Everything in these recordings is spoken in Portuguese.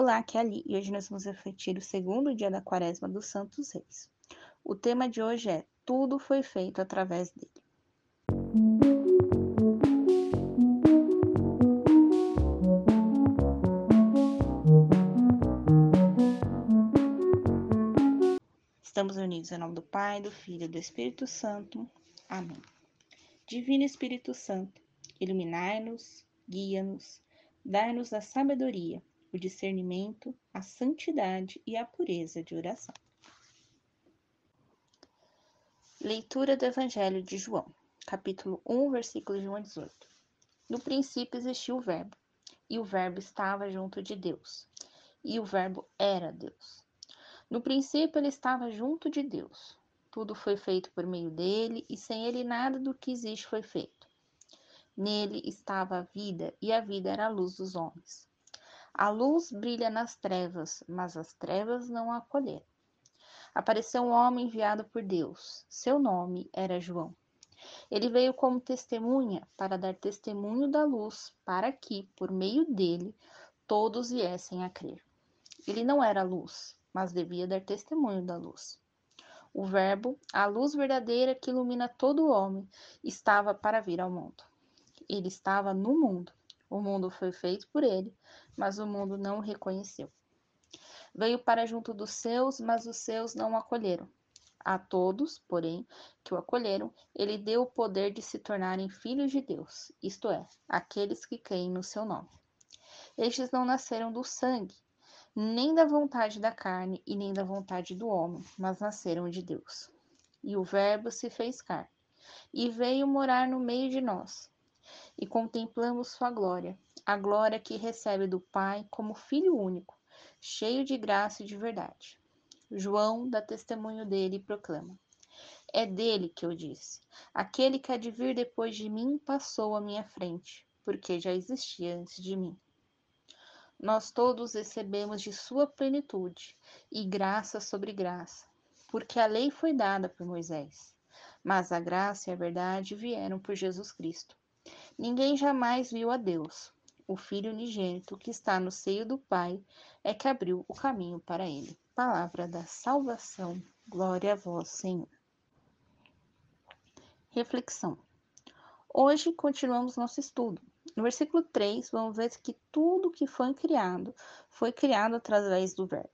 Olá, aqui é Ali e hoje nós vamos refletir o segundo dia da quaresma dos Santos Reis. O tema de hoje é Tudo foi feito através dele. Estamos unidos em nome do Pai, do Filho e do Espírito Santo. Amém. Divino Espírito Santo, iluminai-nos, guia-nos, dai-nos a sabedoria o discernimento, a santidade e a pureza de oração. Leitura do Evangelho de João, capítulo 1, versículos de 1 a 18. No princípio existiu o Verbo, e o Verbo estava junto de Deus, e o Verbo era Deus. No princípio ele estava junto de Deus. Tudo foi feito por meio dele, e sem ele nada do que existe foi feito. Nele estava a vida, e a vida era a luz dos homens. A luz brilha nas trevas, mas as trevas não a acolheram. Apareceu um homem enviado por Deus. Seu nome era João. Ele veio como testemunha para dar testemunho da luz, para que, por meio dele, todos viessem a crer. Ele não era luz, mas devia dar testemunho da luz. O Verbo, a luz verdadeira que ilumina todo homem, estava para vir ao mundo. Ele estava no mundo. O mundo foi feito por ele, mas o mundo não o reconheceu. Veio para junto dos seus, mas os seus não o acolheram. A todos, porém, que o acolheram, ele deu o poder de se tornarem filhos de Deus, isto é, aqueles que creem no seu nome. Estes não nasceram do sangue, nem da vontade da carne e nem da vontade do homem, mas nasceram de Deus. E o Verbo se fez carne e veio morar no meio de nós. E contemplamos sua glória, a glória que recebe do Pai como Filho único, cheio de graça e de verdade. João dá testemunho dele e proclama: É dele que eu disse: Aquele que há de vir depois de mim passou à minha frente, porque já existia antes de mim. Nós todos recebemos de sua plenitude e graça sobre graça, porque a lei foi dada por Moisés, mas a graça e a verdade vieram por Jesus Cristo. Ninguém jamais viu a Deus, o Filho unigênito que está no seio do Pai, é que abriu o caminho para ele. Palavra da salvação. Glória a vós, Senhor. Reflexão. Hoje continuamos nosso estudo. No versículo 3, vamos ver que tudo que foi criado foi criado através do Verbo.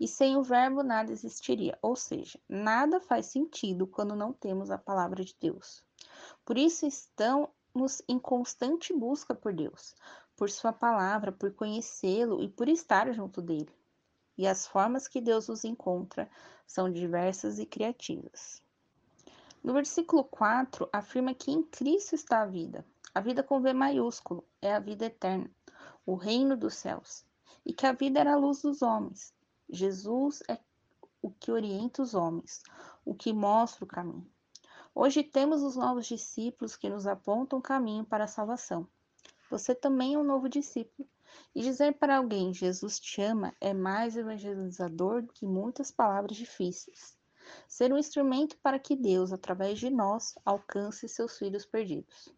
E sem o Verbo nada existiria, ou seja, nada faz sentido quando não temos a palavra de Deus. Por isso estão em constante busca por Deus, por Sua palavra, por conhecê-lo e por estar junto dele. E as formas que Deus nos encontra são diversas e criativas. No versículo 4, afirma que em Cristo está a vida. A vida com V maiúsculo é a vida eterna, o reino dos céus, e que a vida era a luz dos homens. Jesus é o que orienta os homens, o que mostra o caminho. Hoje temos os novos discípulos que nos apontam o caminho para a salvação. Você também é um novo discípulo. E dizer para alguém Jesus te ama é mais evangelizador do que muitas palavras difíceis. Ser um instrumento para que Deus, através de nós, alcance seus filhos perdidos.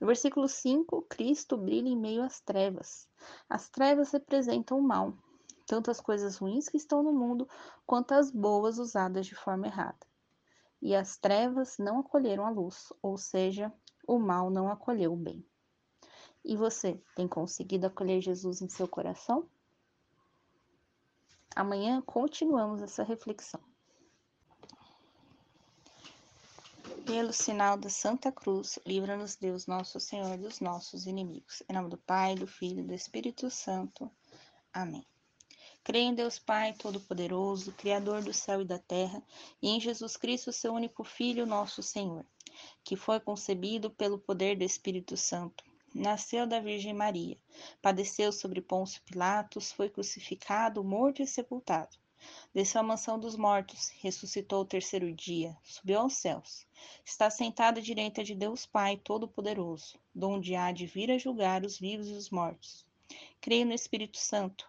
No versículo 5, Cristo brilha em meio às trevas. As trevas representam o mal, tanto as coisas ruins que estão no mundo, quanto as boas usadas de forma errada e as trevas não acolheram a luz, ou seja, o mal não acolheu o bem. E você tem conseguido acolher Jesus em seu coração? Amanhã continuamos essa reflexão. Pelo sinal da Santa Cruz, livra-nos Deus, nosso Senhor, dos nossos inimigos. Em nome do Pai, do Filho e do Espírito Santo. Amém. Creio em Deus Pai Todo-Poderoso, Criador do céu e da terra, e em Jesus Cristo, seu único Filho, nosso Senhor, que foi concebido pelo poder do Espírito Santo. Nasceu da Virgem Maria, padeceu sobre Pôncio Pilatos, foi crucificado, morto e sepultado. Desceu à mansão dos mortos, ressuscitou o terceiro dia, subiu aos céus. Está sentado à direita de Deus Pai Todo-Poderoso, donde há de vir a julgar os vivos e os mortos. Creio no Espírito Santo,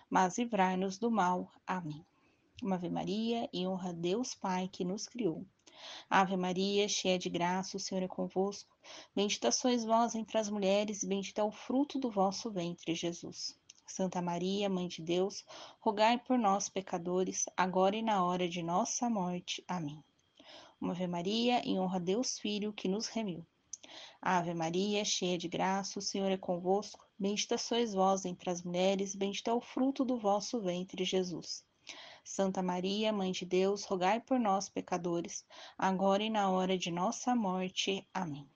mas livrai-nos do mal. Amém. Uma Ave Maria e honra a Deus Pai que nos criou. Ave Maria, cheia de graça, o Senhor é convosco. Bendita sois vós entre as mulheres, e bendito é o fruto do vosso ventre, Jesus. Santa Maria, Mãe de Deus, rogai por nós, pecadores, agora e na hora de nossa morte. Amém. Uma Ave Maria, em honra a Deus Filho, que nos remiu. Ave Maria, cheia de graça, o Senhor é convosco. Bendita sois vós entre as mulheres, bendito é o fruto do vosso ventre, Jesus. Santa Maria, Mãe de Deus, rogai por nós, pecadores, agora e na hora de nossa morte. Amém.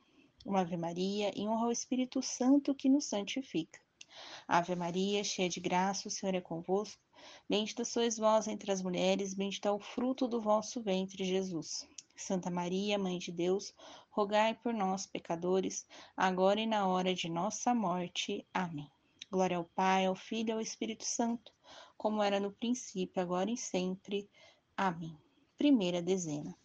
Uma Ave Maria, em honra ao Espírito Santo que nos santifica. Ave Maria, cheia de graça, o Senhor é convosco. Bendita sois vós entre as mulheres, bendito é o fruto do vosso ventre, Jesus. Santa Maria, Mãe de Deus, rogai por nós, pecadores, agora e na hora de nossa morte. Amém. Glória ao Pai, ao Filho e ao Espírito Santo como era no princípio, agora e sempre. Amém. Primeira dezena.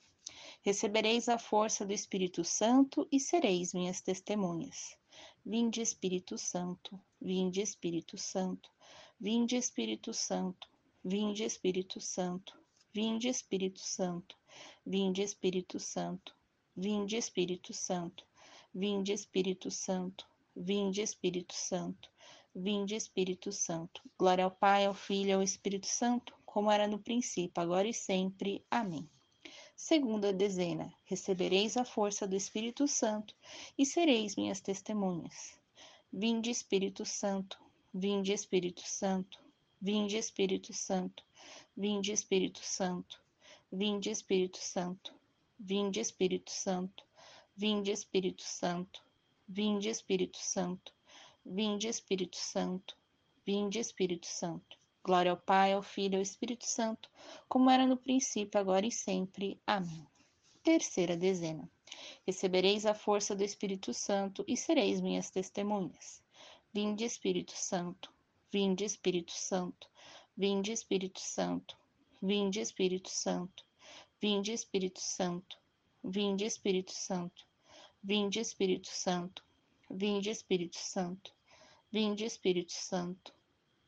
Recebereis a força do Espírito Santo e sereis minhas testemunhas. Vinde, Espírito Santo, vinde, Espírito Santo, vinde, Espírito Santo, vinde, Espírito Santo, vinde, Espírito Santo, vinde, Espírito Santo, vinde, Espírito Santo, vinde, Espírito Santo, vinde, Espírito Santo, Vinde, Espírito Santo. Glória ao Pai, ao Filho e ao Espírito Santo, como era no princípio, agora e sempre. Amém. Segunda dezena: Recebereis a força do Espírito Santo e sereis minhas testemunhas. Vinde, Espírito Santo. Vinde, Espírito Santo. Vinde, Espírito Santo. Vinde, Espírito Santo. Vinde, Espírito Santo. Vinde, Espírito Santo. Vinde, Espírito Santo. Vinde, Espírito Santo. Vinde, Espírito Santo. Vinde, Espírito Santo. Glória ao Pai, ao Filho e ao Espírito Santo, como era no princípio, agora e sempre. Amém. Terceira dezena. Recebereis a força do Espírito Santo e sereis minhas testemunhas. Vinde, Espírito Santo. Vinde, Espírito Santo. Vinde, Espírito Santo. Vinde, Espírito Santo. Vinde, Espírito Santo. Vinde, Espírito Santo. Vinde, Espírito Santo. Vinde, Espírito Santo. Vinde, Espírito Santo.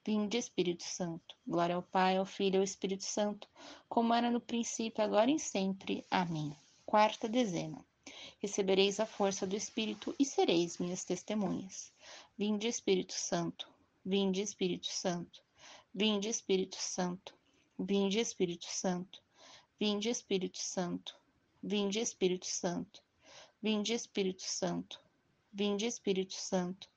Vinde, Espírito Santo. Glória ao Pai, ao Filho e ao Espírito Santo, como era no princípio, agora e sempre. Amém. Quarta dezena. Recebereis a força do Espírito e sereis minhas testemunhas. Vinde, Espírito Santo. Vinde, Espírito Santo. Vinde, Espírito Santo. Vinde, Espírito Santo. Vinde, Espírito Santo. Vinde, Espírito Santo. Vinde, Espírito Santo. Vinde Espírito Santo,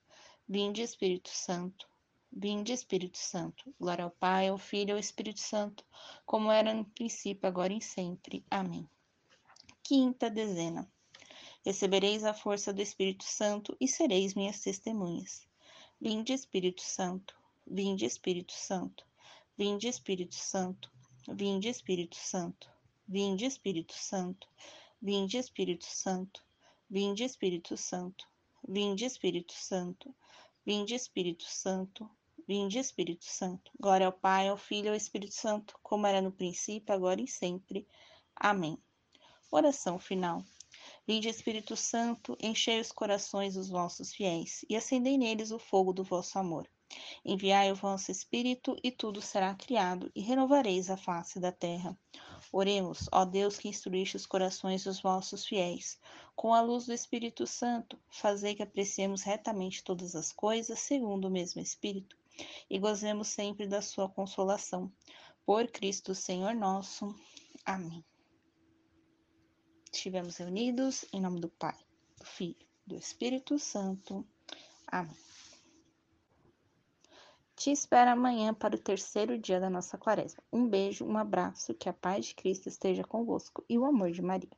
vinde Espírito Santo, vinde Espírito Santo. Glória ao Pai, ao Filho e ao Espírito Santo, como era no princípio, agora e sempre. Amém. Quinta dezena. Recebereis a força do Espírito Santo e sereis minhas testemunhas. Vinde Espírito Santo, vinde Espírito Santo, vinde Espírito Santo, vinde Espírito Santo, vinde Espírito Santo, vinde Espírito Santo, vinde Espírito Santo. Vinde Espírito Santo, vinde Espírito Santo, vinde Espírito Santo. Glória ao Pai, ao Filho e ao Espírito Santo, como era no princípio, agora e sempre. Amém. Oração final. Vinde Espírito Santo, enchei os corações dos vossos fiéis e acendei neles o fogo do vosso amor. Enviai o vosso Espírito e tudo será criado e renovareis a face da terra. Oremos, ó Deus que instruíste os corações dos vossos fiéis, com a luz do Espírito Santo, fazei que apreciemos retamente todas as coisas segundo o mesmo Espírito e gozemos sempre da sua consolação. Por Cristo Senhor nosso. Amém. Estivemos reunidos em nome do Pai, do Filho, do Espírito Santo. Amém. Te espero amanhã para o terceiro dia da nossa quaresma. Um beijo, um abraço, que a paz de Cristo esteja convosco e o amor de Maria.